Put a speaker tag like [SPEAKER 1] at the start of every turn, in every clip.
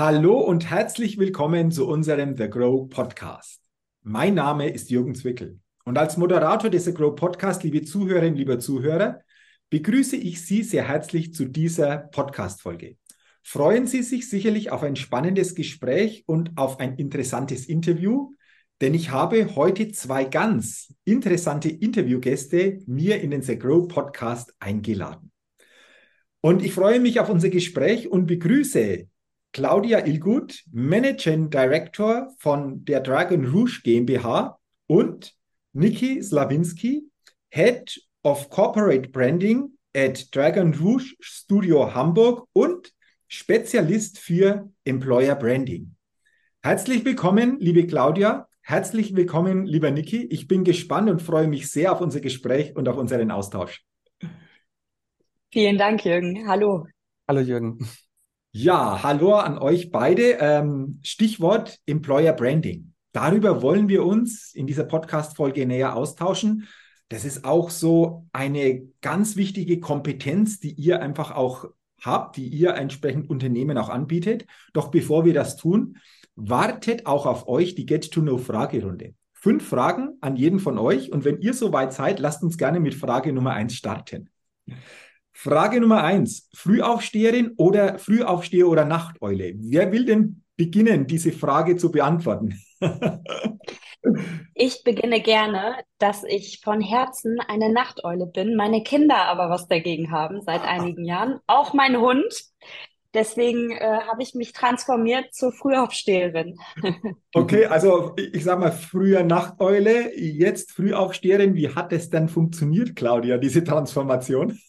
[SPEAKER 1] Hallo und herzlich willkommen zu unserem The Grow Podcast. Mein Name ist Jürgen Zwickel und als Moderator des The Grow Podcast, liebe Zuhörerinnen, lieber Zuhörer, begrüße ich Sie sehr herzlich zu dieser Podcast-Folge. Freuen Sie sich sicherlich auf ein spannendes Gespräch und auf ein interessantes Interview, denn ich habe heute zwei ganz interessante Interviewgäste mir in den The Grow Podcast eingeladen. Und ich freue mich auf unser Gespräch und begrüße Claudia Ilgut, Managing Director von der Dragon Rouge GmbH und Niki Slawinski, Head of Corporate Branding at Dragon Rouge Studio Hamburg und Spezialist für Employer Branding. Herzlich willkommen, liebe Claudia. Herzlich willkommen, lieber Niki. Ich bin gespannt und freue mich sehr auf unser Gespräch und auf unseren Austausch.
[SPEAKER 2] Vielen Dank, Jürgen. Hallo.
[SPEAKER 3] Hallo, Jürgen.
[SPEAKER 1] Ja, hallo an euch beide. Ähm, Stichwort Employer Branding. Darüber wollen wir uns in dieser Podcast-Folge näher austauschen. Das ist auch so eine ganz wichtige Kompetenz, die ihr einfach auch habt, die ihr entsprechend Unternehmen auch anbietet. Doch bevor wir das tun, wartet auch auf euch die Get-to-Know-Fragerunde. Fünf Fragen an jeden von euch. Und wenn ihr soweit seid, lasst uns gerne mit Frage Nummer eins starten. Frage Nummer eins. Frühaufsteherin oder Frühaufsteher oder Nachteule? Wer will denn beginnen, diese Frage zu beantworten?
[SPEAKER 2] ich beginne gerne, dass ich von Herzen eine Nachteule bin, meine Kinder aber was dagegen haben seit einigen Jahren, auch mein Hund. Deswegen äh, habe ich mich transformiert zur Frühaufsteherin.
[SPEAKER 1] okay, also ich sage mal früher Nachteule, jetzt Frühaufsteherin. Wie hat es denn funktioniert, Claudia, diese Transformation?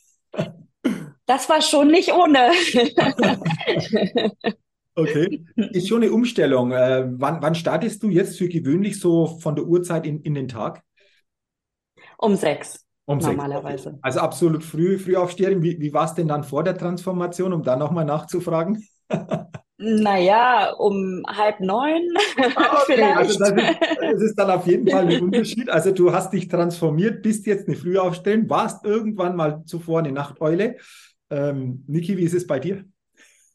[SPEAKER 2] Das war schon nicht ohne.
[SPEAKER 1] okay, ist schon eine Umstellung. Äh, wann, wann startest du jetzt für gewöhnlich so von der Uhrzeit in, in den Tag?
[SPEAKER 2] Um sechs.
[SPEAKER 1] Um normalerweise. Sechs. Also absolut früh, früh aufstehen. Wie, wie war es denn dann vor der Transformation, um da nochmal nachzufragen?
[SPEAKER 2] Naja, um halb neun
[SPEAKER 1] ah, okay. Also vielleicht. Das ist, das ist, dann auf jeden Fall ein Unterschied. Also du hast dich transformiert, bist jetzt eine Frühaufstellung, warst irgendwann mal zuvor eine Nachteule. Ähm, Niki, wie ist es bei dir?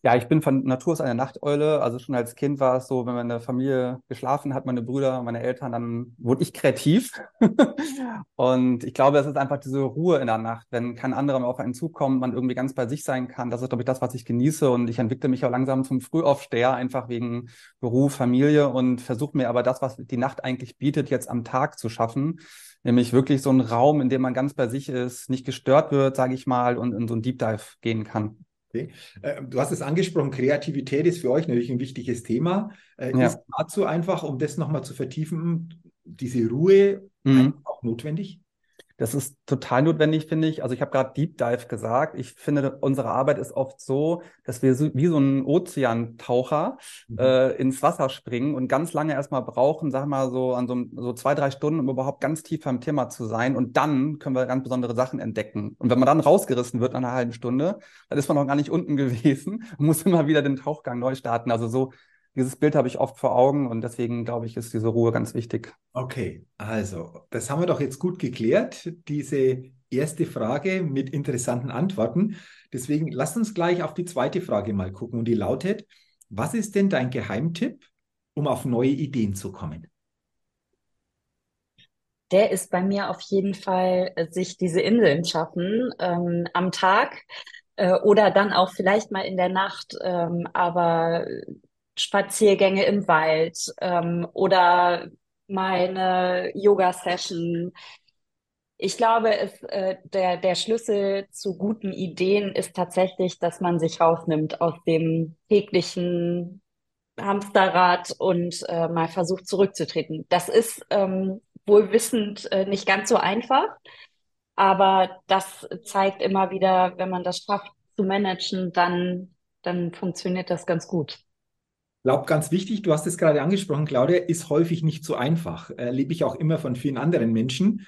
[SPEAKER 3] Ja, ich bin von Natur aus eine Nachteule. Also schon als Kind war es so, wenn meine Familie geschlafen hat, meine Brüder, meine Eltern, dann wurde ich kreativ. und ich glaube, es ist einfach diese Ruhe in der Nacht, wenn kein anderer mehr auf einen zukommt, man irgendwie ganz bei sich sein kann. Das ist, glaube ich, das, was ich genieße. Und ich entwickle mich auch langsam zum Frühaufsteher, einfach wegen Beruf, Familie und versuche mir aber das, was die Nacht eigentlich bietet, jetzt am Tag zu schaffen. Nämlich wirklich so einen Raum, in dem man ganz bei sich ist, nicht gestört wird, sage ich mal, und in so einen Deep Dive gehen kann.
[SPEAKER 1] Okay. Äh, du hast es angesprochen, Kreativität ist für euch natürlich ein wichtiges Thema. Äh, ja. Ist dazu einfach, um das nochmal zu vertiefen, diese Ruhe mhm. auch notwendig?
[SPEAKER 3] Das ist total notwendig, finde ich. Also ich habe gerade Deep Dive gesagt. Ich finde, unsere Arbeit ist oft so, dass wir so, wie so ein Ozeantaucher mhm. äh, ins Wasser springen und ganz lange erstmal brauchen, sag mal so an so, so zwei, drei Stunden, um überhaupt ganz tief beim Thema zu sein. Und dann können wir ganz besondere Sachen entdecken. Und wenn man dann rausgerissen wird nach einer halben Stunde, dann ist man noch gar nicht unten gewesen und muss immer wieder den Tauchgang neu starten. Also so dieses Bild habe ich oft vor Augen und deswegen glaube ich, ist diese Ruhe ganz wichtig.
[SPEAKER 1] Okay, also das haben wir doch jetzt gut geklärt, diese erste Frage mit interessanten Antworten. Deswegen lasst uns gleich auf die zweite Frage mal gucken und die lautet, was ist denn dein Geheimtipp, um auf neue Ideen zu kommen?
[SPEAKER 2] Der ist bei mir auf jeden Fall, äh, sich diese Inseln schaffen ähm, am Tag äh, oder dann auch vielleicht mal in der Nacht, ähm, aber Spaziergänge im Wald ähm, oder meine Yoga-Session. Ich glaube, es, äh, der, der Schlüssel zu guten Ideen ist tatsächlich, dass man sich rausnimmt aus dem täglichen Hamsterrad und äh, mal versucht zurückzutreten. Das ist ähm, wohl wissend äh, nicht ganz so einfach, aber das zeigt immer wieder, wenn man das schafft zu managen, dann, dann funktioniert das ganz gut
[SPEAKER 1] glaube, ganz wichtig, du hast es gerade angesprochen, Claudia, ist häufig nicht so einfach. Erlebe ich auch immer von vielen anderen Menschen.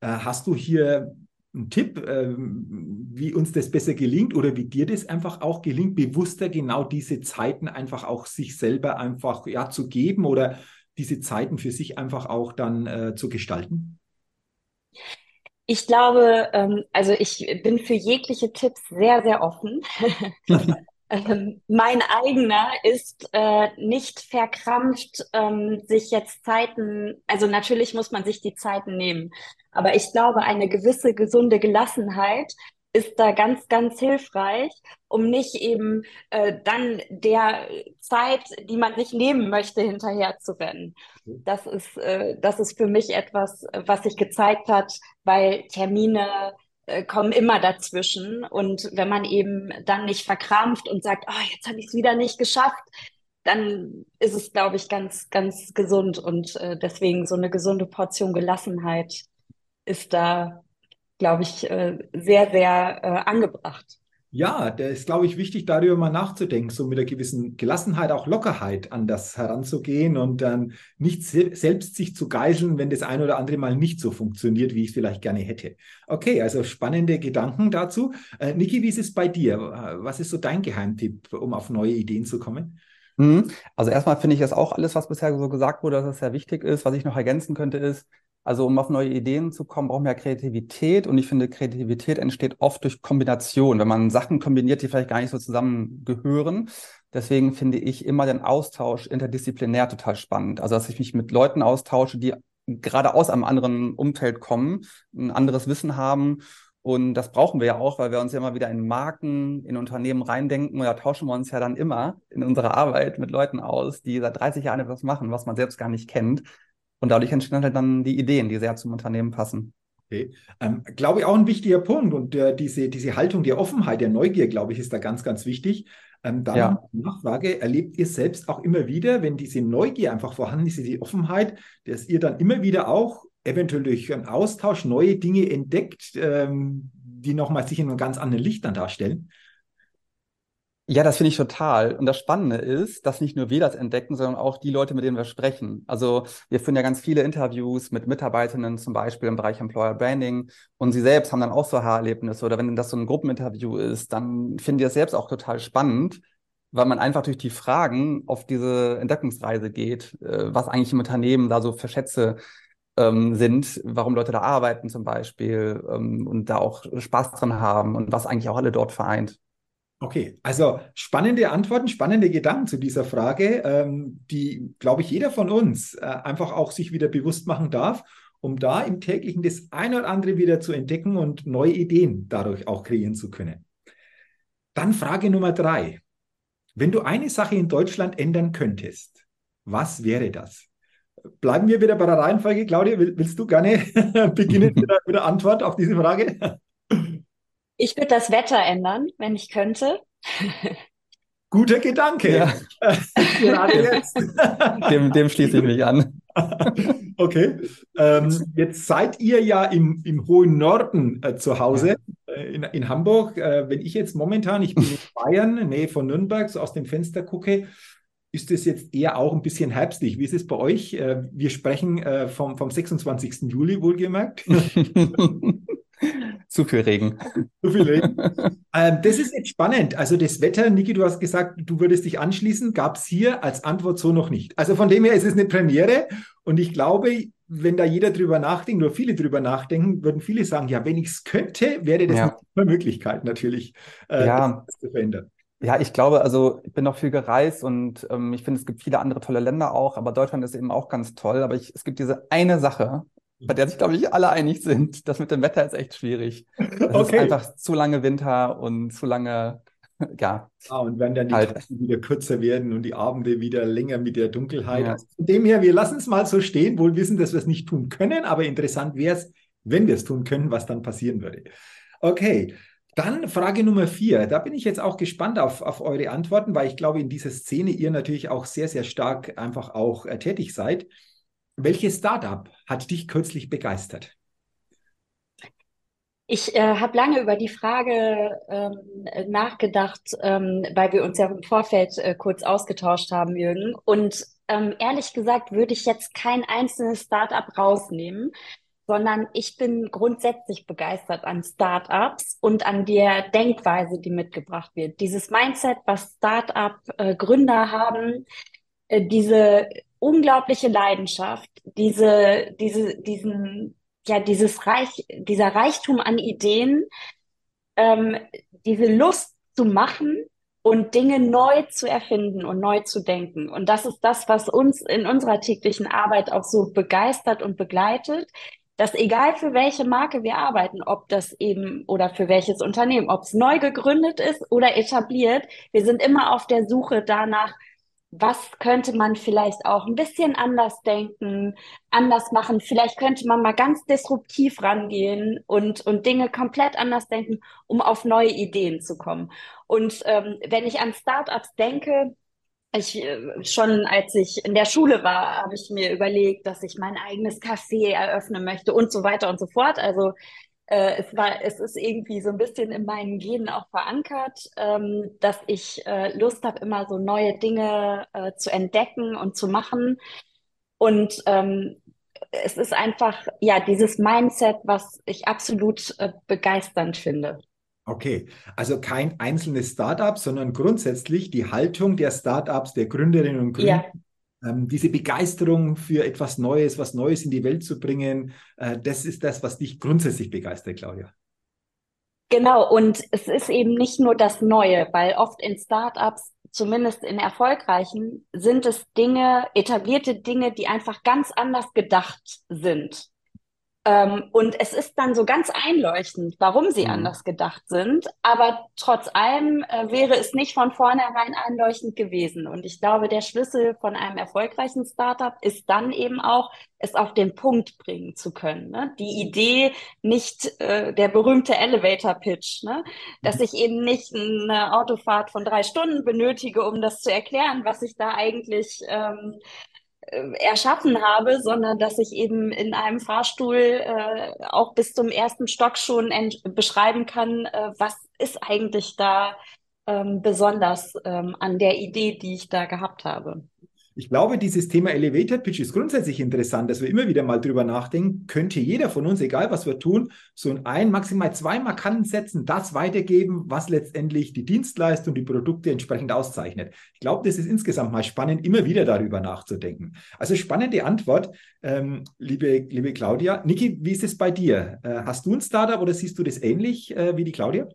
[SPEAKER 1] Äh, hast du hier einen Tipp, äh, wie uns das besser gelingt oder wie dir das einfach auch gelingt, bewusster genau diese Zeiten einfach auch sich selber einfach ja, zu geben oder diese Zeiten für sich einfach auch dann äh, zu gestalten?
[SPEAKER 2] Ich glaube, ähm, also ich bin für jegliche Tipps sehr, sehr offen. Ähm, mein eigener ist äh, nicht verkrampft, ähm, sich jetzt Zeiten, also natürlich muss man sich die Zeiten nehmen, aber ich glaube, eine gewisse gesunde Gelassenheit ist da ganz, ganz hilfreich, um nicht eben äh, dann der Zeit, die man sich nehmen möchte, hinterher zu rennen. Das ist, äh, das ist für mich etwas, was sich gezeigt hat, weil Termine äh, kommen immer dazwischen. Und wenn man eben dann nicht verkrampft und sagt, oh, jetzt habe ich es wieder nicht geschafft, dann ist es, glaube ich, ganz, ganz gesund. Und äh, deswegen so eine gesunde Portion Gelassenheit ist da glaube ich, äh, sehr, sehr äh, angebracht.
[SPEAKER 1] Ja, da ist, glaube ich, wichtig, darüber mal nachzudenken, so mit einer gewissen Gelassenheit, auch Lockerheit an das heranzugehen und dann nicht se selbst sich zu geiseln, wenn das ein oder andere Mal nicht so funktioniert, wie ich es vielleicht gerne hätte. Okay, also spannende Gedanken dazu. Äh, Niki, wie ist es bei dir? Was ist so dein Geheimtipp, um auf neue Ideen zu kommen?
[SPEAKER 3] Mhm. Also erstmal finde ich das auch alles, was bisher so gesagt wurde, dass es sehr wichtig ist. Was ich noch ergänzen könnte, ist, also um auf neue Ideen zu kommen, brauchen wir ja Kreativität und ich finde, Kreativität entsteht oft durch Kombination, wenn man Sachen kombiniert, die vielleicht gar nicht so zusammengehören. Deswegen finde ich immer den Austausch interdisziplinär total spannend. Also dass ich mich mit Leuten austausche, die gerade aus einem anderen Umfeld kommen, ein anderes Wissen haben. Und das brauchen wir ja auch, weil wir uns ja immer wieder in Marken, in Unternehmen reindenken. Und da tauschen wir uns ja dann immer in unserer Arbeit mit Leuten aus, die seit 30 Jahren etwas machen, was man selbst gar nicht kennt. Und dadurch entstehen halt dann die Ideen, die sehr zum Unternehmen passen.
[SPEAKER 1] Okay. Ähm, glaube ich auch ein wichtiger Punkt und äh, diese, diese Haltung der Offenheit, der Neugier, glaube ich, ist da ganz, ganz wichtig. Ähm, dann ja. Nachfrage, erlebt ihr selbst auch immer wieder, wenn diese Neugier einfach vorhanden ist, diese Offenheit, dass ihr dann immer wieder auch eventuell durch einen Austausch neue Dinge entdeckt, ähm, die nochmal sich in einem ganz anderen Licht dann darstellen?
[SPEAKER 3] Ja, das finde ich total. Und das Spannende ist, dass nicht nur wir das entdecken, sondern auch die Leute, mit denen wir sprechen. Also wir führen ja ganz viele Interviews mit Mitarbeitenden, zum Beispiel im Bereich Employer Branding. Und sie selbst haben dann auch so Haarerlebnisse. Oder wenn das so ein Gruppeninterview ist, dann finden die es selbst auch total spannend, weil man einfach durch die Fragen auf diese Entdeckungsreise geht, äh, was eigentlich im Unternehmen da so für Schätze ähm, sind, warum Leute da arbeiten zum Beispiel ähm, und da auch Spaß dran haben und was eigentlich auch alle dort vereint.
[SPEAKER 1] Okay, also spannende Antworten, spannende Gedanken zu dieser Frage, ähm, die, glaube ich, jeder von uns äh, einfach auch sich wieder bewusst machen darf, um da im täglichen das eine oder andere wieder zu entdecken und neue Ideen dadurch auch kreieren zu können. Dann Frage Nummer drei. Wenn du eine Sache in Deutschland ändern könntest, was wäre das? Bleiben wir wieder bei der Reihenfolge. Claudia, willst du gerne beginnen mit der Antwort auf diese Frage?
[SPEAKER 2] Ich würde das Wetter ändern, wenn ich könnte.
[SPEAKER 1] Guter Gedanke. Ja.
[SPEAKER 3] Gerade jetzt. Dem, dem schließe ich mich an.
[SPEAKER 1] Okay. Ähm, jetzt seid ihr ja im, im hohen Norden äh, zu Hause, äh, in, in Hamburg. Äh, wenn ich jetzt momentan, ich bin in Bayern, Nähe von Nürnberg, so aus dem Fenster gucke, ist es jetzt eher auch ein bisschen herbstlich. Wie ist es bei euch? Äh, wir sprechen äh, vom, vom 26. Juli, wohlgemerkt.
[SPEAKER 3] Zu viel Regen.
[SPEAKER 1] Zu viel Regen. ähm, das ist jetzt spannend. Also das Wetter, Niki, du hast gesagt, du würdest dich anschließen, gab es hier als Antwort so noch nicht. Also von dem her ist es eine Premiere und ich glaube, wenn da jeder drüber nachdenkt oder viele drüber nachdenken, würden viele sagen, ja, wenn ich es könnte, wäre das ja. eine Möglichkeit natürlich,
[SPEAKER 3] äh, ja. das zu verändern. Ja, ich glaube, also ich bin noch viel gereist und ähm, ich finde, es gibt viele andere tolle Länder auch, aber Deutschland ist eben auch ganz toll. Aber ich, es gibt diese eine Sache, bei der sich, glaube ich, alle einig sind. Das mit dem Wetter ist echt schwierig. Es okay. ist einfach zu lange Winter und zu lange, ja.
[SPEAKER 1] Ah, und wenn dann die halt. Tage wieder kürzer werden und die Abende wieder länger mit der Dunkelheit. Ja. Also von dem her, wir lassen es mal so stehen, wohl wissen, dass wir es nicht tun können, aber interessant wäre es, wenn wir es tun können, was dann passieren würde. Okay. Dann Frage Nummer vier. Da bin ich jetzt auch gespannt auf, auf eure Antworten, weil ich glaube, in dieser Szene ihr natürlich auch sehr, sehr stark einfach auch äh, tätig seid. Welches Startup hat dich kürzlich begeistert?
[SPEAKER 2] Ich äh, habe lange über die Frage ähm, nachgedacht, ähm, weil wir uns ja im Vorfeld äh, kurz ausgetauscht haben, Jürgen. Und ähm, ehrlich gesagt würde ich jetzt kein einzelnes Startup rausnehmen, sondern ich bin grundsätzlich begeistert an Startups und an der Denkweise, die mitgebracht wird. Dieses Mindset, was Startup-Gründer äh, haben, äh, diese unglaubliche Leidenschaft, diese, diese, diesen, ja, dieses Reich, dieser Reichtum an Ideen, ähm, diese Lust zu machen und Dinge neu zu erfinden und neu zu denken. Und das ist das, was uns in unserer täglichen Arbeit auch so begeistert und begleitet, dass egal für welche Marke wir arbeiten, ob das eben oder für welches Unternehmen, ob es neu gegründet ist oder etabliert, wir sind immer auf der Suche danach, was könnte man vielleicht auch ein bisschen anders denken, anders machen. Vielleicht könnte man mal ganz disruptiv rangehen und, und Dinge komplett anders denken, um auf neue Ideen zu kommen. Und ähm, wenn ich an Startups denke, ich äh, schon als ich in der Schule war, habe ich mir überlegt, dass ich mein eigenes Café eröffnen möchte und so weiter und so fort. Also äh, es war, es ist irgendwie so ein bisschen in meinen Genen auch verankert, ähm, dass ich äh, Lust habe, immer so neue Dinge äh, zu entdecken und zu machen. Und ähm, es ist einfach, ja, dieses Mindset, was ich absolut äh, begeisternd finde.
[SPEAKER 1] Okay, also kein einzelnes Startup, sondern grundsätzlich die Haltung der Startups, der Gründerinnen und Gründer, ja ähm, diese Begeisterung für etwas Neues, was Neues in die Welt zu bringen, äh, das ist das, was dich grundsätzlich begeistert, Claudia.
[SPEAKER 2] Genau, und es ist eben nicht nur das Neue, weil oft in Startups, zumindest in erfolgreichen, sind es Dinge, etablierte Dinge, die einfach ganz anders gedacht sind. Ähm, und es ist dann so ganz einleuchtend, warum sie mhm. anders gedacht sind. Aber trotz allem äh, wäre es nicht von vornherein einleuchtend gewesen. Und ich glaube, der Schlüssel von einem erfolgreichen Startup ist dann eben auch, es auf den Punkt bringen zu können. Ne? Die Idee, nicht äh, der berühmte Elevator Pitch, ne? dass mhm. ich eben nicht eine Autofahrt von drei Stunden benötige, um das zu erklären, was ich da eigentlich ähm, äh, erschaffen habe, sondern dass ich eben in einem Fahrstuhl äh, auch bis zum ersten Stock schon beschreiben kann, äh, was ist eigentlich da ähm, besonders ähm, an der Idee, die ich da gehabt habe.
[SPEAKER 1] Ich glaube, dieses Thema Elevator Pitch ist grundsätzlich interessant, dass wir immer wieder mal drüber nachdenken, könnte jeder von uns, egal was wir tun, so in ein, maximal zwei markanten Sätzen das weitergeben, was letztendlich die Dienstleistung, die Produkte entsprechend auszeichnet. Ich glaube, das ist insgesamt mal spannend, immer wieder darüber nachzudenken. Also spannende Antwort, ähm, liebe, liebe Claudia. Niki, wie ist es bei dir? Äh, hast du ein Startup oder siehst du das ähnlich äh, wie die Claudia?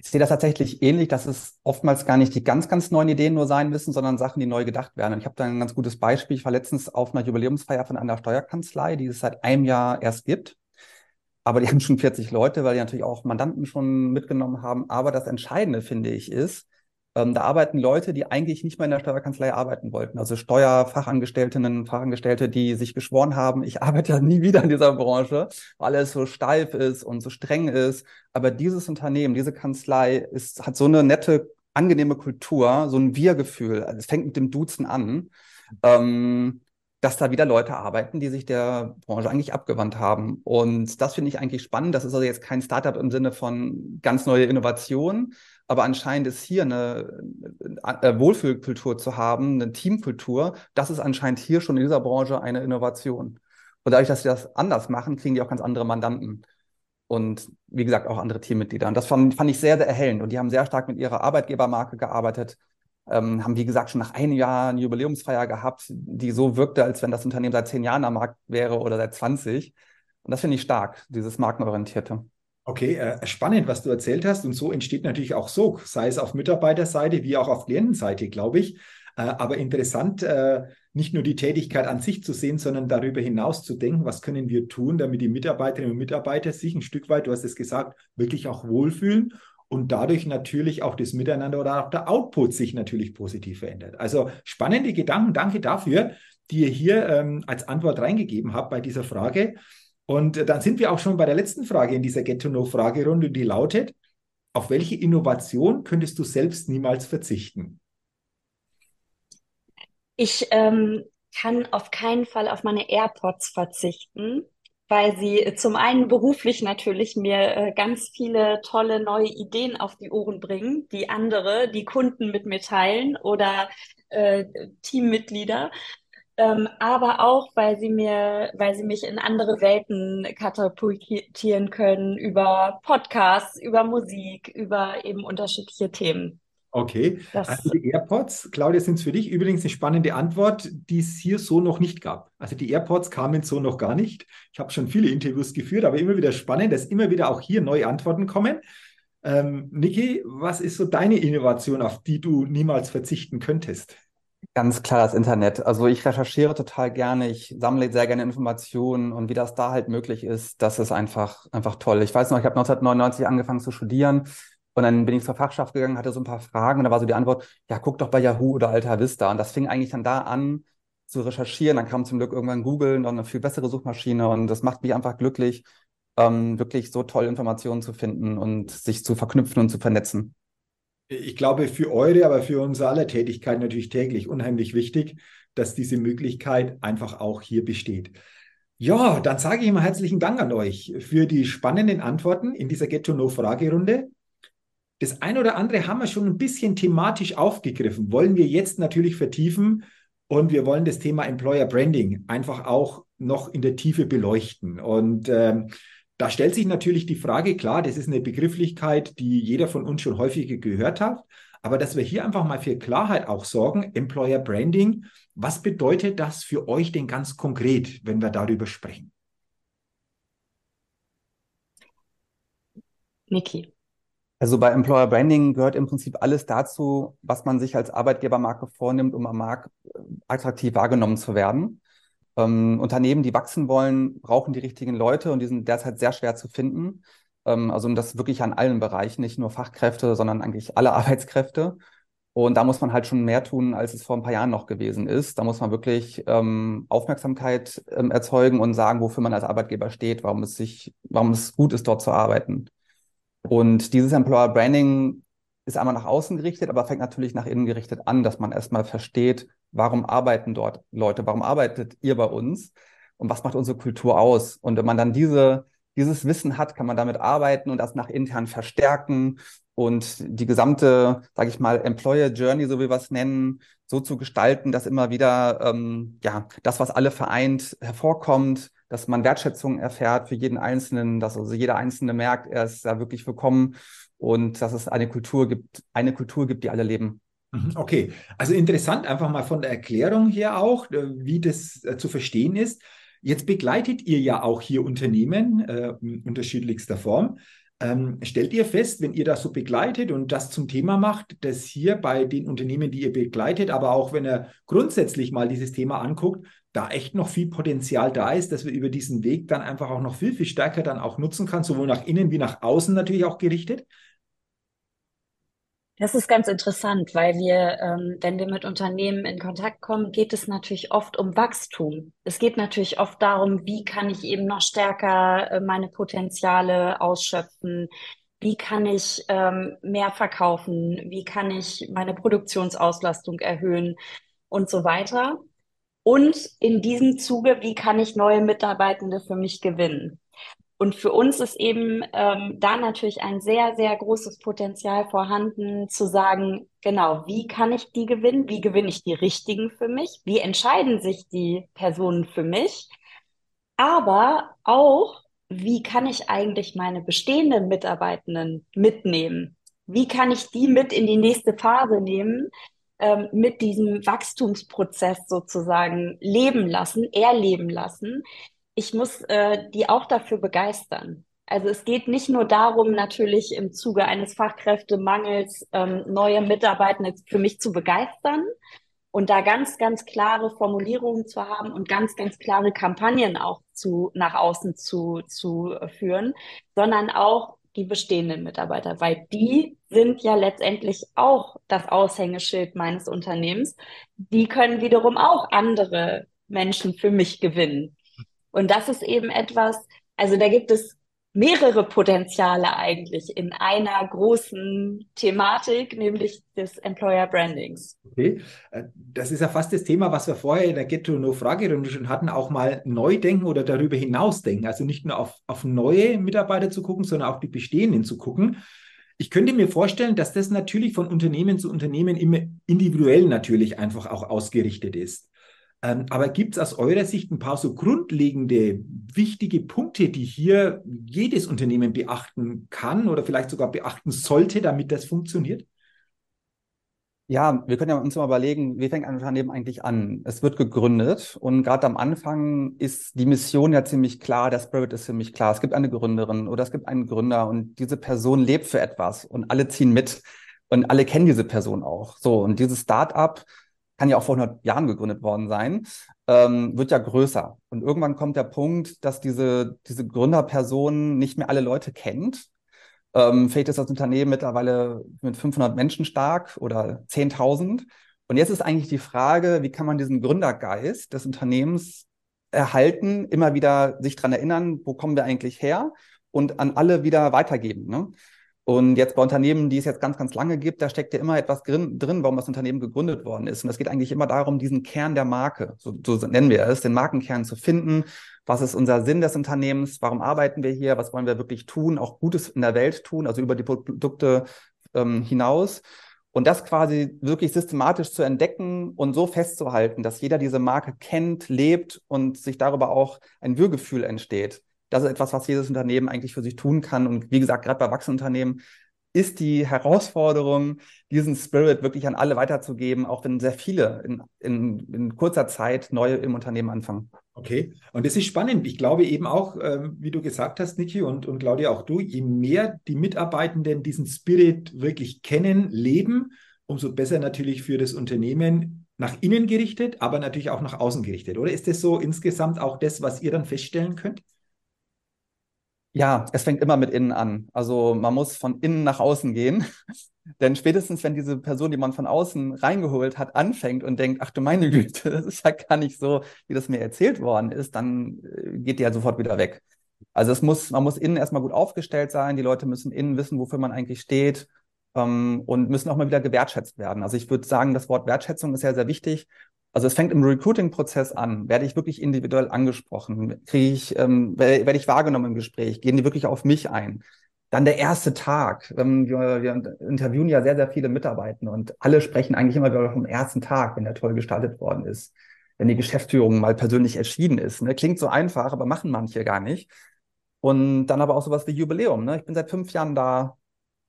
[SPEAKER 3] Ich sehe das tatsächlich ähnlich, dass es oftmals gar nicht die ganz, ganz neuen Ideen nur sein müssen, sondern Sachen, die neu gedacht werden. Und ich habe da ein ganz gutes Beispiel. Ich war letztens auf einer Jubiläumsfeier von einer Steuerkanzlei, die es seit einem Jahr erst gibt. Aber die haben schon 40 Leute, weil die natürlich auch Mandanten schon mitgenommen haben. Aber das Entscheidende, finde ich, ist, ähm, da arbeiten Leute, die eigentlich nicht mehr in der Steuerkanzlei arbeiten wollten. Also Steuerfachangestelltinnen, Fachangestellte, die sich geschworen haben, ich arbeite ja nie wieder in dieser Branche, weil es so steif ist und so streng ist. Aber dieses Unternehmen, diese Kanzlei ist, hat so eine nette, angenehme Kultur, so ein Wir-Gefühl. Also es fängt mit dem Duzen an. Ähm, dass da wieder Leute arbeiten, die sich der Branche eigentlich abgewandt haben. Und das finde ich eigentlich spannend. Das ist also jetzt kein Startup im Sinne von ganz neue Innovation, aber anscheinend ist hier eine, eine Wohlfühlkultur zu haben, eine Teamkultur. Das ist anscheinend hier schon in dieser Branche eine Innovation. Und dadurch, dass sie das anders machen, kriegen die auch ganz andere Mandanten. Und wie gesagt, auch andere Teammitglieder. Und das fand, fand ich sehr, sehr erhellend. Und die haben sehr stark mit ihrer Arbeitgebermarke gearbeitet ähm, haben, wie gesagt, schon nach einem Jahr eine Jubiläumsfeier gehabt, die so wirkte, als wenn das Unternehmen seit zehn Jahren am Markt wäre oder seit 20. Und das finde ich stark, dieses Markenorientierte.
[SPEAKER 1] Okay, äh, spannend, was du erzählt hast. Und so entsteht natürlich auch so, sei es auf Mitarbeiterseite wie auch auf Klientenseite, glaube ich. Äh, aber interessant, äh, nicht nur die Tätigkeit an sich zu sehen, sondern darüber hinaus zu denken, was können wir tun, damit die Mitarbeiterinnen und Mitarbeiter sich ein Stück weit, du hast es gesagt, wirklich auch wohlfühlen und dadurch natürlich auch das Miteinander oder auch der Output sich natürlich positiv verändert. Also spannende Gedanken, danke dafür, die ihr hier ähm, als Antwort reingegeben habt bei dieser Frage. Und dann sind wir auch schon bei der letzten Frage in dieser Get-to-Know-Fragerunde, die lautet, auf welche Innovation könntest du selbst niemals verzichten?
[SPEAKER 2] Ich ähm, kann auf keinen Fall auf meine AirPods verzichten weil sie zum einen beruflich natürlich mir äh, ganz viele tolle neue Ideen auf die Ohren bringen, die andere, die Kunden mit mir teilen oder äh, Teammitglieder. Ähm, aber auch, weil sie mir, weil sie mich in andere Welten katapultieren können über Podcasts, über Musik, über eben unterschiedliche Themen.
[SPEAKER 1] Okay, das, also die AirPods, Claudia, sind es für dich übrigens eine spannende Antwort, die es hier so noch nicht gab. Also die AirPods kamen so noch gar nicht. Ich habe schon viele Interviews geführt, aber immer wieder spannend, dass immer wieder auch hier neue Antworten kommen. Ähm, Niki, was ist so deine Innovation, auf die du niemals verzichten könntest?
[SPEAKER 3] Ganz klar das Internet. Also ich recherchiere total gerne, ich sammle sehr gerne Informationen und wie das da halt möglich ist, das ist einfach, einfach toll. Ich weiß noch, ich habe 1999 angefangen zu studieren und dann bin ich zur Fachschaft gegangen, hatte so ein paar Fragen und da war so die Antwort, ja, guck doch bei Yahoo oder Alta Vista. Und das fing eigentlich dann da an zu recherchieren. Dann kam zum Glück irgendwann Google, noch eine viel bessere Suchmaschine und das macht mich einfach glücklich, ähm, wirklich so toll Informationen zu finden und sich zu verknüpfen und zu vernetzen
[SPEAKER 1] ich glaube, für eure, aber für unsere aller Tätigkeit natürlich täglich unheimlich wichtig, dass diese Möglichkeit einfach auch hier besteht. Ja, dann sage ich mal herzlichen Dank an euch für die spannenden Antworten in dieser Get-to-Know-Fragerunde. Das ein oder andere haben wir schon ein bisschen thematisch aufgegriffen, wollen wir jetzt natürlich vertiefen und wir wollen das Thema Employer Branding einfach auch noch in der Tiefe beleuchten. Und ähm, da stellt sich natürlich die Frage, klar, das ist eine Begrifflichkeit, die jeder von uns schon häufiger gehört hat, aber dass wir hier einfach mal für Klarheit auch sorgen, Employer Branding, was bedeutet das für euch denn ganz konkret, wenn wir darüber sprechen?
[SPEAKER 2] Niki.
[SPEAKER 3] Also bei Employer Branding gehört im Prinzip alles dazu, was man sich als Arbeitgebermarke vornimmt, um am Markt äh, attraktiv wahrgenommen zu werden. Ähm, Unternehmen, die wachsen wollen, brauchen die richtigen Leute und die sind derzeit sehr schwer zu finden. Ähm, also das wirklich an allen Bereichen, nicht nur Fachkräfte, sondern eigentlich alle Arbeitskräfte. Und da muss man halt schon mehr tun, als es vor ein paar Jahren noch gewesen ist. Da muss man wirklich ähm, Aufmerksamkeit ähm, erzeugen und sagen, wofür man als Arbeitgeber steht, warum es sich, warum es gut ist, dort zu arbeiten. Und dieses Employer Branding ist einmal nach außen gerichtet, aber fängt natürlich nach innen gerichtet an, dass man erstmal versteht, warum arbeiten dort Leute, warum arbeitet ihr bei uns und was macht unsere Kultur aus? Und wenn man dann diese, dieses Wissen hat, kann man damit arbeiten und das nach intern verstärken und die gesamte, sage ich mal, Employer Journey, so wie wir es nennen, so zu gestalten, dass immer wieder ähm, ja das, was alle vereint, hervorkommt, dass man Wertschätzung erfährt für jeden Einzelnen, dass also jeder Einzelne merkt, er ist da wirklich willkommen und dass es eine Kultur gibt, eine Kultur gibt, die alle leben.
[SPEAKER 1] Mhm, okay, also interessant einfach mal von der Erklärung her auch, äh, wie das äh, zu verstehen ist. Jetzt begleitet ihr ja auch hier Unternehmen äh, unterschiedlichster Form. Ähm, stellt ihr fest, wenn ihr das so begleitet und das zum Thema macht, dass hier bei den Unternehmen, die ihr begleitet, aber auch wenn ihr grundsätzlich mal dieses Thema anguckt, da echt noch viel Potenzial da ist, dass wir über diesen Weg dann einfach auch noch viel, viel stärker dann auch nutzen kann, sowohl nach innen wie nach außen natürlich auch gerichtet?
[SPEAKER 2] Das ist ganz interessant, weil wir, ähm, wenn wir mit Unternehmen in Kontakt kommen, geht es natürlich oft um Wachstum. Es geht natürlich oft darum, wie kann ich eben noch stärker äh, meine Potenziale ausschöpfen? Wie kann ich ähm, mehr verkaufen? Wie kann ich meine Produktionsauslastung erhöhen und so weiter? Und in diesem Zuge, wie kann ich neue Mitarbeitende für mich gewinnen? Und für uns ist eben ähm, da natürlich ein sehr, sehr großes Potenzial vorhanden, zu sagen, genau, wie kann ich die gewinnen? Wie gewinne ich die richtigen für mich? Wie entscheiden sich die Personen für mich? Aber auch, wie kann ich eigentlich meine bestehenden Mitarbeitenden mitnehmen? Wie kann ich die mit in die nächste Phase nehmen, ähm, mit diesem Wachstumsprozess sozusagen leben lassen, erleben lassen? Ich muss äh, die auch dafür begeistern. Also es geht nicht nur darum, natürlich im Zuge eines Fachkräftemangels ähm, neue Mitarbeitende für mich zu begeistern und da ganz, ganz klare Formulierungen zu haben und ganz, ganz klare Kampagnen auch zu, nach außen zu, zu führen, sondern auch die bestehenden Mitarbeiter, weil die sind ja letztendlich auch das Aushängeschild meines Unternehmens. Die können wiederum auch andere Menschen für mich gewinnen. Und das ist eben etwas, also da gibt es mehrere Potenziale eigentlich in einer großen Thematik, nämlich des Employer Brandings.
[SPEAKER 1] Okay, äh, das ist ja fast das Thema, was wir vorher in der Get-to-Know-Fragerunde schon hatten, auch mal neu denken oder darüber hinaus denken. Also nicht nur auf, auf neue Mitarbeiter zu gucken, sondern auch die bestehenden zu gucken. Ich könnte mir vorstellen, dass das natürlich von Unternehmen zu Unternehmen immer individuell natürlich einfach auch ausgerichtet ist. Ähm, aber gibt es aus eurer Sicht ein paar so grundlegende, wichtige Punkte, die hier jedes Unternehmen beachten kann oder vielleicht sogar beachten sollte, damit das funktioniert?
[SPEAKER 3] Ja, wir können ja uns mal überlegen, wie fängt ein Unternehmen eigentlich an? Es wird gegründet und gerade am Anfang ist die Mission ja ziemlich klar, der Spirit ist ziemlich klar. Es gibt eine Gründerin oder es gibt einen Gründer und diese Person lebt für etwas und alle ziehen mit und alle kennen diese Person auch. So, und dieses Start-up kann ja auch vor 100 Jahren gegründet worden sein, ähm, wird ja größer. Und irgendwann kommt der Punkt, dass diese, diese Gründerperson nicht mehr alle Leute kennt ähm, vielleicht ist das Unternehmen mittlerweile mit 500 Menschen stark oder 10.000. Und jetzt ist eigentlich die Frage, wie kann man diesen Gründergeist des Unternehmens erhalten, immer wieder sich dran erinnern, wo kommen wir eigentlich her und an alle wieder weitergeben. Ne? Und jetzt bei Unternehmen, die es jetzt ganz, ganz lange gibt, da steckt ja immer etwas drin, drin, warum das Unternehmen gegründet worden ist. Und es geht eigentlich immer darum, diesen Kern der Marke, so, so nennen wir es, den Markenkern zu finden. Was ist unser Sinn des Unternehmens? Warum arbeiten wir hier? Was wollen wir wirklich tun? Auch Gutes in der Welt tun, also über die Produkte ähm, hinaus. Und das quasi wirklich systematisch zu entdecken und so festzuhalten, dass jeder diese Marke kennt, lebt und sich darüber auch ein Würgefühl entsteht das ist etwas, was jedes Unternehmen eigentlich für sich tun kann. Und wie gesagt, gerade bei Wachstumsunternehmen ist die Herausforderung, diesen Spirit wirklich an alle weiterzugeben, auch wenn sehr viele in, in, in kurzer Zeit neu im Unternehmen anfangen.
[SPEAKER 1] Okay, und das ist spannend. Ich glaube eben auch, ähm, wie du gesagt hast, Niki und, und Claudia, auch du, je mehr die Mitarbeitenden diesen Spirit wirklich kennen, leben, umso besser natürlich für das Unternehmen nach innen gerichtet, aber natürlich auch nach außen gerichtet. Oder ist das so insgesamt auch das, was ihr dann feststellen könnt?
[SPEAKER 3] Ja, es fängt immer mit innen an. Also man muss von innen nach außen gehen. Denn spätestens, wenn diese Person, die man von außen reingeholt hat, anfängt und denkt, ach du meine Güte, das ist ja gar nicht so, wie das mir erzählt worden ist, dann äh, geht die ja sofort wieder weg. Also es muss, man muss innen erstmal gut aufgestellt sein. Die Leute müssen innen wissen, wofür man eigentlich steht ähm, und müssen auch mal wieder gewertschätzt werden. Also ich würde sagen, das Wort Wertschätzung ist ja sehr wichtig. Also es fängt im Recruiting-Prozess an. Werde ich wirklich individuell angesprochen? Kriege ich, ähm, werde ich wahrgenommen im Gespräch? Gehen die wirklich auf mich ein? Dann der erste Tag. Ähm, wir, wir interviewen ja sehr, sehr viele Mitarbeiter und alle sprechen eigentlich immer wieder vom ersten Tag, wenn der toll gestartet worden ist. Wenn die Geschäftsführung mal persönlich erschienen ist. Ne? Klingt so einfach, aber machen manche gar nicht. Und dann aber auch sowas wie Jubiläum. Ne? Ich bin seit fünf Jahren da.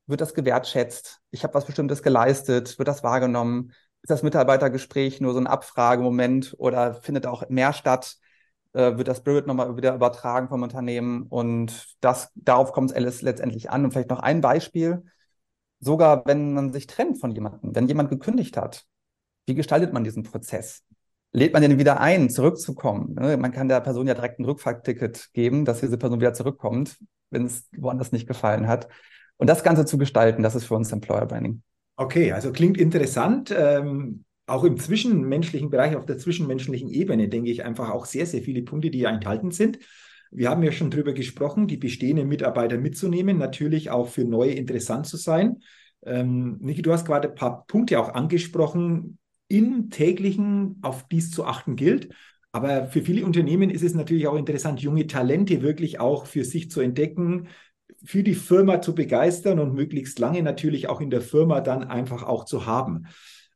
[SPEAKER 3] Wird das gewertschätzt? Ich habe was Bestimmtes geleistet? Wird das wahrgenommen? Ist das Mitarbeitergespräch nur so ein Abfragemoment oder findet auch mehr statt? Äh, wird das Spirit nochmal wieder übertragen vom Unternehmen? Und das, darauf kommt es letztendlich an. Und vielleicht noch ein Beispiel. Sogar wenn man sich trennt von jemandem, wenn jemand gekündigt hat, wie gestaltet man diesen Prozess? Lädt man den wieder ein, zurückzukommen? Ne? Man kann der Person ja direkt ein Rückfahrticket geben, dass diese Person wieder zurückkommt, wenn es woanders nicht gefallen hat. Und das Ganze zu gestalten, das ist für uns Employer Branding.
[SPEAKER 1] Okay, also klingt interessant. Ähm, auch im zwischenmenschlichen Bereich, auf der zwischenmenschlichen Ebene, denke ich einfach auch sehr, sehr viele Punkte, die enthalten sind. Wir haben ja schon darüber gesprochen, die bestehenden Mitarbeiter mitzunehmen, natürlich auch für neue interessant zu sein. Ähm, Niki, du hast gerade ein paar Punkte auch angesprochen, im täglichen, auf dies zu achten gilt. Aber für viele Unternehmen ist es natürlich auch interessant, junge Talente wirklich auch für sich zu entdecken, für die Firma zu begeistern und möglichst lange natürlich auch in der Firma dann einfach auch zu haben.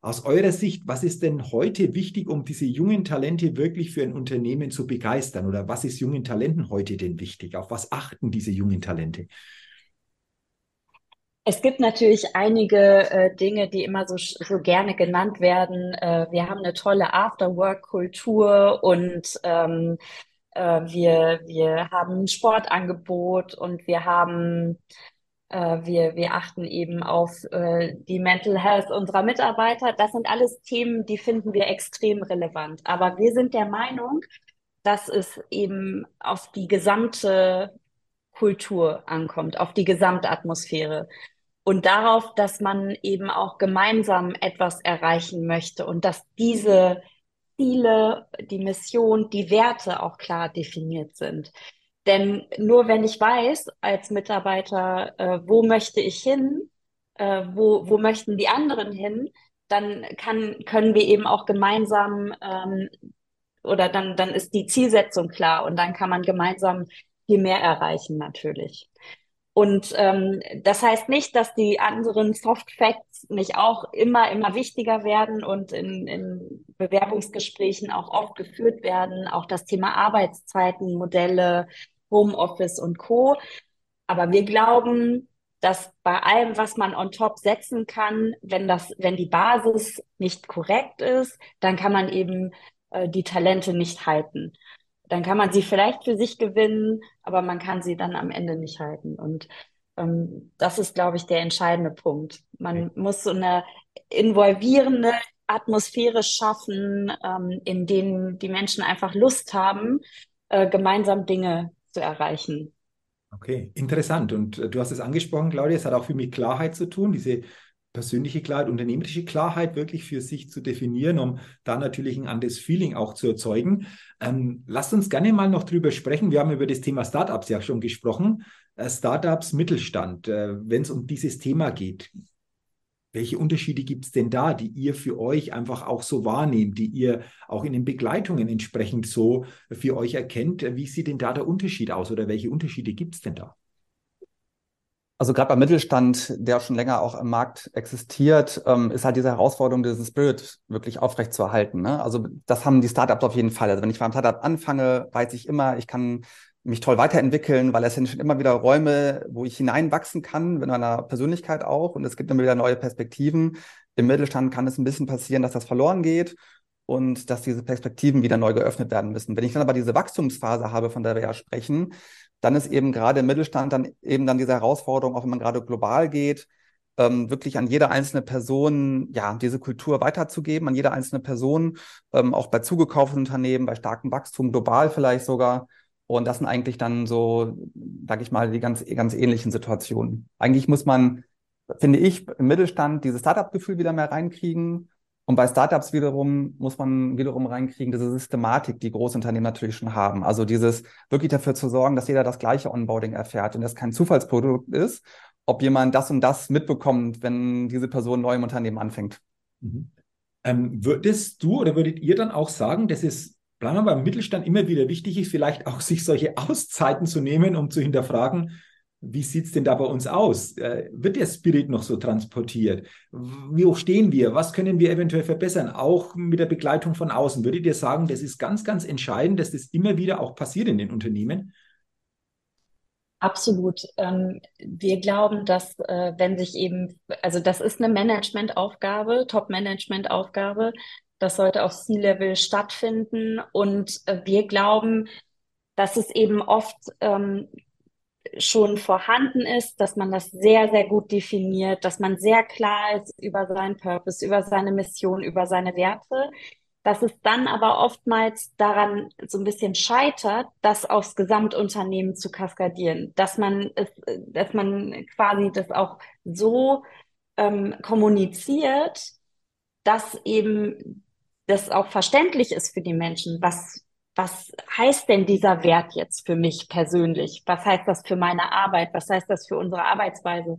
[SPEAKER 1] Aus eurer Sicht, was ist denn heute wichtig, um diese jungen Talente wirklich für ein Unternehmen zu begeistern? Oder was ist jungen Talenten heute denn wichtig? Auf was achten diese jungen Talente?
[SPEAKER 2] Es gibt natürlich einige äh, Dinge, die immer so, so gerne genannt werden. Äh, wir haben eine tolle Afterwork-Kultur und ähm, äh, wir, wir haben ein Sportangebot und wir haben, äh, wir, wir achten eben auf äh, die Mental Health unserer Mitarbeiter. Das sind alles Themen, die finden wir extrem relevant. Aber wir sind der Meinung, dass es eben auf die gesamte Kultur ankommt, auf die Gesamtatmosphäre und darauf, dass man eben auch gemeinsam etwas erreichen möchte und dass diese Ziele, die Mission, die Werte auch klar definiert sind. Denn nur wenn ich weiß als Mitarbeiter, äh, wo möchte ich hin, äh, wo, wo möchten die anderen hin, dann kann, können wir eben auch gemeinsam ähm, oder dann, dann ist die Zielsetzung klar und dann kann man gemeinsam viel mehr erreichen natürlich. Und ähm, das heißt nicht, dass die anderen Soft Facts nicht auch immer, immer wichtiger werden und in, in Bewerbungsgesprächen auch oft geführt werden. Auch das Thema Arbeitszeiten, Modelle, Homeoffice und Co. Aber wir glauben, dass bei allem, was man on top setzen kann, wenn das, wenn die Basis nicht korrekt ist, dann kann man eben äh, die Talente nicht halten. Dann kann man sie vielleicht für sich gewinnen, aber man kann sie dann am Ende nicht halten. Und ähm, das ist, glaube ich, der entscheidende Punkt. Man muss so eine involvierende Atmosphäre schaffen, ähm, in denen die Menschen einfach Lust haben, äh, gemeinsam Dinge zu erreichen.
[SPEAKER 1] Okay, interessant. Und äh, du hast es angesprochen, Claudia, es hat auch viel mit Klarheit zu tun, diese persönliche Klarheit, unternehmerische Klarheit wirklich für sich zu definieren, um da natürlich ein anderes Feeling auch zu erzeugen. Ähm, lasst uns gerne mal noch drüber sprechen. Wir haben über das Thema Startups ja schon gesprochen. Äh, Startups, Mittelstand, äh, wenn es um dieses Thema geht. Welche Unterschiede gibt es denn da, die ihr für euch einfach auch so wahrnehmt, die ihr auch in den Begleitungen entsprechend so für euch erkennt? Wie sieht denn da der Unterschied aus oder welche Unterschiede gibt es denn da?
[SPEAKER 3] Also gerade beim Mittelstand, der schon länger auch im Markt existiert, ähm, ist halt diese Herausforderung, diesen Spirit wirklich aufrechtzuerhalten. Ne? Also das haben die Startups auf jeden Fall. Also wenn ich beim Startup anfange, weiß ich immer, ich kann mich toll weiterentwickeln, weil es sind schon immer wieder Räume, wo ich hineinwachsen kann, mit meiner Persönlichkeit auch. Und es gibt immer wieder neue Perspektiven. Im Mittelstand kann es ein bisschen passieren, dass das verloren geht und dass diese Perspektiven wieder neu geöffnet werden müssen. Wenn ich dann aber diese Wachstumsphase habe, von der wir ja sprechen, dann ist eben gerade im Mittelstand dann eben dann diese Herausforderung, auch wenn man gerade global geht, ähm, wirklich an jede einzelne Person ja diese Kultur weiterzugeben, an jede einzelne Person, ähm, auch bei zugekauften Unternehmen, bei starkem Wachstum, global vielleicht sogar. Und das sind eigentlich dann so, sage ich mal, die ganz, ganz ähnlichen Situationen. Eigentlich muss man, finde ich, im Mittelstand dieses Startup-Gefühl wieder mehr reinkriegen und bei Startups wiederum muss man wiederum reinkriegen, diese Systematik, die Großunternehmen natürlich schon haben. Also dieses wirklich dafür zu sorgen, dass jeder das gleiche Onboarding erfährt und das kein Zufallsprodukt ist, ob jemand das und das mitbekommt, wenn diese Person neu im Unternehmen anfängt.
[SPEAKER 1] Mhm. Ähm, würdest du oder würdet ihr dann auch sagen, dass es beim Mittelstand immer wieder wichtig ist, vielleicht auch sich solche Auszeiten zu nehmen, um zu hinterfragen, wie sieht es denn da bei uns aus? Äh, wird der Spirit noch so transportiert? Wie hoch stehen wir? Was können wir eventuell verbessern? Auch mit der Begleitung von außen. Würdet ihr sagen, das ist ganz, ganz entscheidend, dass das immer wieder auch passiert in den Unternehmen?
[SPEAKER 2] Absolut. Ähm, wir glauben, dass äh, wenn sich eben, also das ist eine Managementaufgabe, Top-Management-Aufgabe, das sollte auf C-Level stattfinden und äh, wir glauben, dass es eben oft ähm, schon vorhanden ist, dass man das sehr, sehr gut definiert, dass man sehr klar ist über seinen Purpose, über seine Mission, über seine Werte, dass es dann aber oftmals daran so ein bisschen scheitert, das aufs Gesamtunternehmen zu kaskadieren, dass man es, dass man quasi das auch so ähm, kommuniziert, dass eben das auch verständlich ist für die Menschen, was was heißt denn dieser Wert jetzt für mich persönlich? Was heißt das für meine Arbeit? Was heißt das für unsere Arbeitsweise?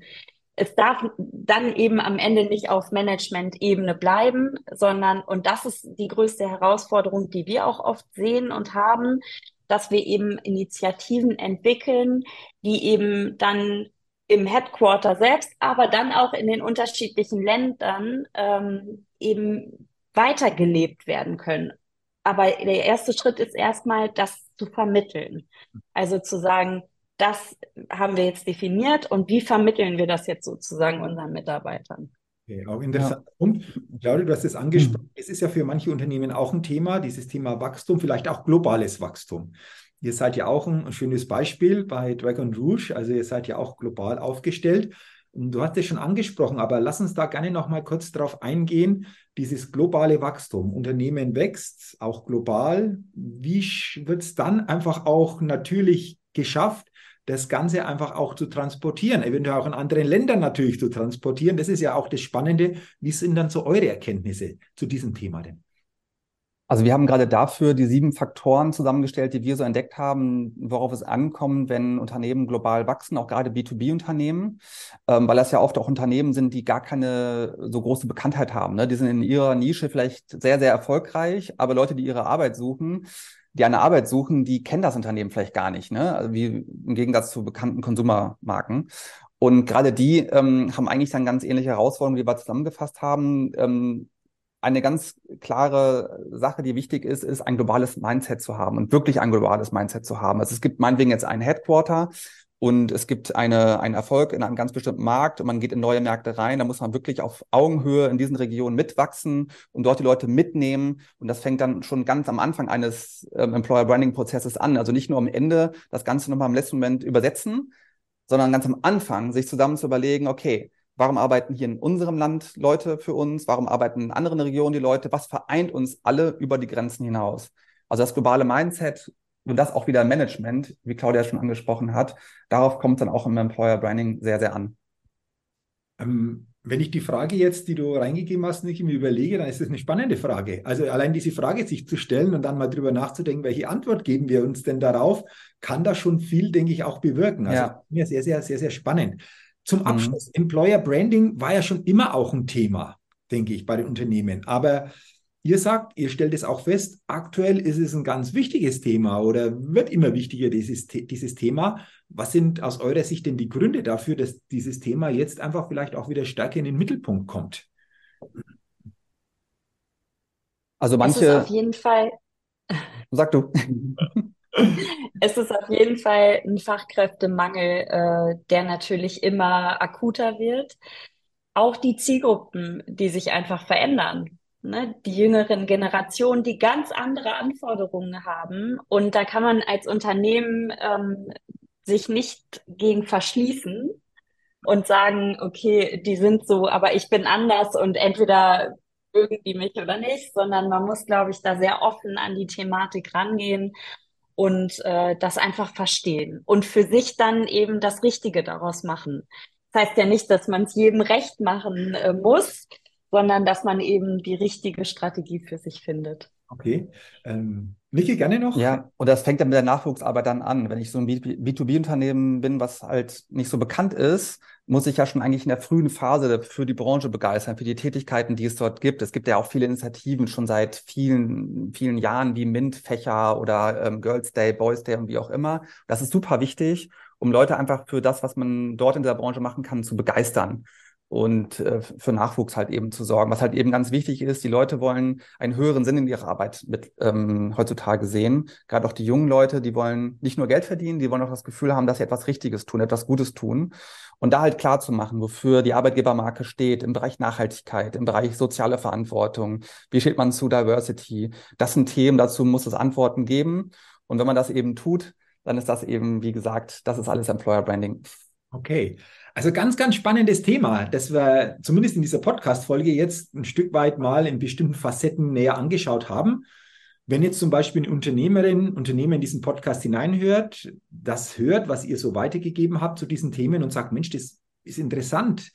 [SPEAKER 2] Es darf dann eben am Ende nicht auf Management-Ebene bleiben, sondern, und das ist die größte Herausforderung, die wir auch oft sehen und haben, dass wir eben Initiativen entwickeln, die eben dann im Headquarter selbst, aber dann auch in den unterschiedlichen Ländern ähm, eben weitergelebt werden können aber der erste Schritt ist erstmal, das zu vermitteln. Also zu sagen, das haben wir jetzt definiert und wie vermitteln wir das jetzt sozusagen unseren Mitarbeitern?
[SPEAKER 1] Okay, auch interessant. Ja. Und Claudia, du hast es angesprochen, mhm. es ist ja für manche Unternehmen auch ein Thema, dieses Thema Wachstum, vielleicht auch globales Wachstum. Ihr seid ja auch ein schönes Beispiel bei Dragon Rouge, also ihr seid ja auch global aufgestellt. Du hast es schon angesprochen, aber lass uns da gerne noch mal kurz darauf eingehen. Dieses globale Wachstum. Unternehmen wächst, auch global. Wie wird es dann einfach auch natürlich geschafft, das Ganze einfach auch zu transportieren, eventuell auch in anderen Ländern natürlich zu transportieren? Das ist ja auch das Spannende. Wie sind dann so eure Erkenntnisse zu diesem Thema denn?
[SPEAKER 3] Also wir haben gerade dafür die sieben Faktoren zusammengestellt, die wir so entdeckt haben, worauf es ankommt, wenn Unternehmen global wachsen, auch gerade B2B-Unternehmen, ähm, weil das ja oft auch Unternehmen sind, die gar keine so große Bekanntheit haben. Ne? Die sind in ihrer Nische vielleicht sehr, sehr erfolgreich, aber Leute, die ihre Arbeit suchen, die eine Arbeit suchen, die kennen das Unternehmen vielleicht gar nicht, ne? Also wie im Gegensatz zu bekannten Konsumermarken. Und gerade die ähm, haben eigentlich dann ganz ähnliche Herausforderungen, wie wir zusammengefasst haben. Ähm, eine ganz klare Sache, die wichtig ist, ist ein globales Mindset zu haben und wirklich ein globales Mindset zu haben. Also es gibt meinetwegen jetzt ein Headquarter und es gibt eine, einen Erfolg in einem ganz bestimmten Markt und man geht in neue Märkte rein, da muss man wirklich auf Augenhöhe in diesen Regionen mitwachsen und dort die Leute mitnehmen. Und das fängt dann schon ganz am Anfang eines ähm, Employer Branding Prozesses an. Also nicht nur am Ende das Ganze nochmal im letzten Moment übersetzen, sondern ganz am Anfang sich zusammen zu überlegen, okay, warum arbeiten hier in unserem Land Leute für uns? Warum arbeiten in anderen Regionen die Leute? Was vereint uns alle über die Grenzen hinaus? Also das globale Mindset und das auch wieder Management, wie Claudia schon angesprochen hat, darauf kommt dann auch im Employer Branding sehr, sehr an.
[SPEAKER 1] Ähm, wenn ich die Frage jetzt, die du reingegeben hast, nicht mir überlege, dann ist das eine spannende Frage. Also allein diese Frage sich zu stellen und dann mal drüber nachzudenken, welche Antwort geben wir uns denn darauf, kann da schon viel, denke ich, auch bewirken. Also ja. mir sehr, sehr, sehr, sehr spannend. Zum mhm. Abschluss, mhm. Employer Branding war ja schon immer auch ein Thema, denke ich, bei den Unternehmen. Aber Ihr sagt, ihr stellt es auch fest, aktuell ist es ein ganz wichtiges Thema oder wird immer wichtiger, dieses, dieses Thema. Was sind aus eurer Sicht denn die Gründe dafür, dass dieses Thema jetzt einfach vielleicht auch wieder stärker in den Mittelpunkt kommt?
[SPEAKER 2] Also manche. Es ist auf jeden Fall.
[SPEAKER 3] Sag du.
[SPEAKER 2] es ist auf jeden Fall ein Fachkräftemangel, äh, der natürlich immer akuter wird. Auch die Zielgruppen, die sich einfach verändern ne, die jüngeren Generationen, die ganz andere Anforderungen haben. Und da kann man als Unternehmen ähm, sich nicht gegen verschließen und sagen, okay, die sind so, aber ich bin anders und entweder mögen die mich oder nicht, sondern man muss, glaube ich, da sehr offen an die Thematik rangehen und äh, das einfach verstehen und für sich dann eben das Richtige daraus machen. Das heißt ja nicht, dass man es jedem recht machen äh, muss, sondern dass man eben die richtige Strategie für sich findet.
[SPEAKER 1] Okay. Ähm, Niki, gerne noch?
[SPEAKER 3] Ja, und das fängt dann mit der Nachwuchsarbeit dann an. Wenn ich so ein B2B-Unternehmen bin, was halt nicht so bekannt ist, muss ich ja schon eigentlich in der frühen Phase für die Branche begeistern, für die Tätigkeiten, die es dort gibt. Es gibt ja auch viele Initiativen schon seit vielen, vielen Jahren wie MINT-Fächer oder ähm, Girls Day, Boys Day und wie auch immer. Das ist super wichtig, um Leute einfach für das, was man dort in der Branche machen kann, zu begeistern und äh, für Nachwuchs halt eben zu sorgen. Was halt eben ganz wichtig ist, die Leute wollen einen höheren Sinn in ihrer Arbeit mit ähm, heutzutage sehen. Gerade auch die jungen Leute, die wollen nicht nur Geld verdienen, die wollen auch das Gefühl haben, dass sie etwas Richtiges tun, etwas Gutes tun. Und da halt klar zu machen, wofür die Arbeitgebermarke steht im Bereich Nachhaltigkeit, im Bereich soziale Verantwortung, wie steht man zu Diversity. Das sind Themen, dazu muss es Antworten geben. Und wenn man das eben tut, dann ist das eben, wie gesagt, das ist alles Employer Branding.
[SPEAKER 1] Okay. Also ganz, ganz spannendes Thema, das wir zumindest in dieser Podcast-Folge jetzt ein Stück weit mal in bestimmten Facetten näher angeschaut haben. Wenn jetzt zum Beispiel eine Unternehmerin, Unternehmer in diesen Podcast hineinhört, das hört, was ihr so weitergegeben habt zu diesen Themen und sagt, Mensch, das ist interessant.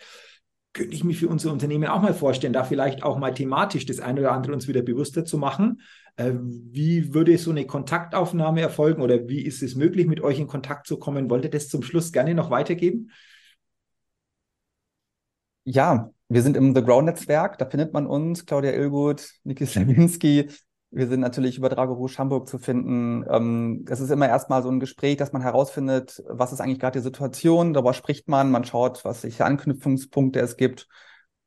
[SPEAKER 1] Könnte ich mir für unser Unternehmen auch mal vorstellen, da vielleicht auch mal thematisch das eine oder andere uns wieder bewusster zu machen. Äh, wie würde so eine Kontaktaufnahme erfolgen oder wie ist es möglich, mit euch in Kontakt zu kommen? Wollt ihr das zum Schluss gerne noch weitergeben?
[SPEAKER 3] Ja, wir sind im The Grow-Netzwerk, da findet man uns, Claudia Ilgut, Niki Slawinski. Wir sind natürlich über Drago Hamburg zu finden. Ähm, es ist immer erstmal so ein Gespräch, dass man herausfindet, was ist eigentlich gerade die Situation, darüber spricht man, man schaut, was sich Anknüpfungspunkte es gibt.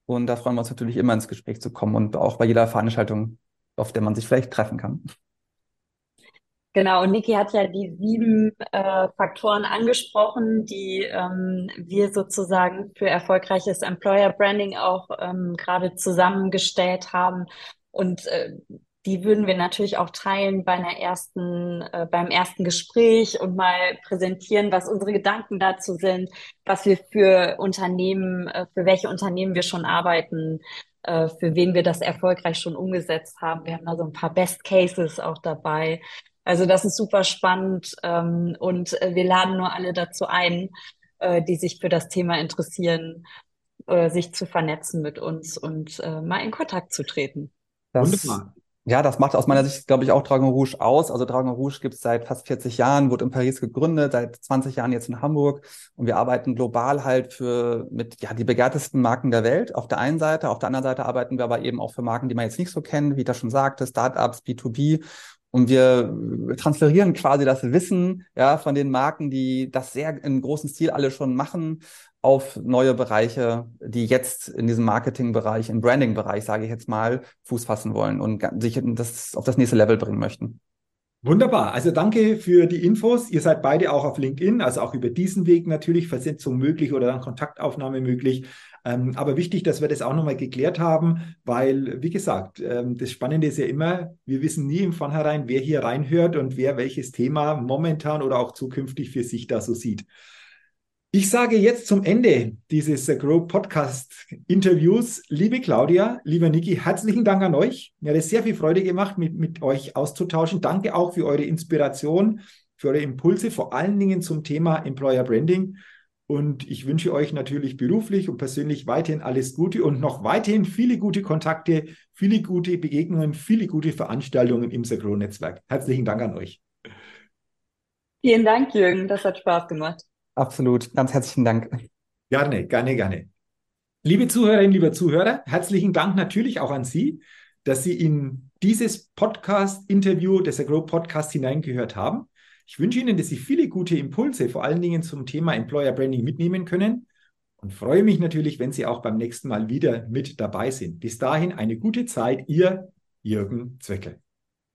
[SPEAKER 3] Und da freuen wir uns natürlich immer ins Gespräch zu kommen und auch bei jeder Veranstaltung, auf der man sich vielleicht treffen kann.
[SPEAKER 2] Genau, und Niki hat ja die sieben äh, Faktoren angesprochen, die ähm, wir sozusagen für erfolgreiches Employer Branding auch ähm, gerade zusammengestellt haben. Und äh, die würden wir natürlich auch teilen bei einer ersten, äh, beim ersten Gespräch und mal präsentieren, was unsere Gedanken dazu sind, was wir für Unternehmen, äh, für welche Unternehmen wir schon arbeiten, äh, für wen wir das erfolgreich schon umgesetzt haben. Wir haben da so ein paar Best Cases auch dabei. Also das ist super spannend ähm, und äh, wir laden nur alle dazu ein, äh, die sich für das Thema interessieren, äh, sich zu vernetzen mit uns und äh, mal in Kontakt zu treten.
[SPEAKER 3] Das, Wunderbar. Ja, das macht aus meiner Sicht, glaube ich, auch Dragon Rouge aus. Also Dragon Rouge gibt es seit fast 40 Jahren, wurde in Paris gegründet, seit 20 Jahren jetzt in Hamburg. Und wir arbeiten global halt für mit ja die begehrtesten Marken der Welt auf der einen Seite. Auf der anderen Seite arbeiten wir aber eben auch für Marken, die man jetzt nicht so kennt, wie ich das schon sagte, Startups, B2B. Und wir transferieren quasi das Wissen ja, von den Marken, die das sehr in großen Stil alle schon machen, auf neue Bereiche, die jetzt in diesem Marketingbereich, im Branding-Bereich, sage ich jetzt mal, Fuß fassen wollen und sich das auf das nächste Level bringen möchten.
[SPEAKER 1] Wunderbar. Also danke für die Infos. Ihr seid beide auch auf LinkedIn, also auch über diesen Weg natürlich Versetzung möglich oder dann Kontaktaufnahme möglich. Ähm, aber wichtig, dass wir das auch nochmal geklärt haben, weil, wie gesagt, ähm, das Spannende ist ja immer, wir wissen nie im Vornherein, wer hier reinhört und wer welches Thema momentan oder auch zukünftig für sich da so sieht. Ich sage jetzt zum Ende dieses Grow Podcast Interviews, liebe Claudia, lieber Niki, herzlichen Dank an euch. Mir hat es sehr viel Freude gemacht, mit, mit euch auszutauschen. Danke auch für eure Inspiration, für eure Impulse, vor allen Dingen zum Thema Employer Branding. Und ich wünsche euch natürlich beruflich und persönlich weiterhin alles Gute und noch weiterhin viele gute Kontakte, viele gute Begegnungen, viele gute Veranstaltungen im Sagro-Netzwerk. Herzlichen Dank an euch.
[SPEAKER 2] Vielen Dank, Jürgen. Das hat Spaß gemacht.
[SPEAKER 3] Absolut. Ganz herzlichen Dank.
[SPEAKER 1] Gerne, gerne, gerne. Liebe Zuhörerinnen, lieber Zuhörer, herzlichen Dank natürlich auch an Sie, dass Sie in dieses Podcast-Interview des Agro Podcast hineingehört haben. Ich wünsche Ihnen, dass Sie viele gute Impulse, vor allen Dingen zum Thema Employer Branding mitnehmen können und freue mich natürlich, wenn Sie auch beim nächsten Mal wieder mit dabei sind. Bis dahin eine gute Zeit, Ihr Jürgen Zweckel.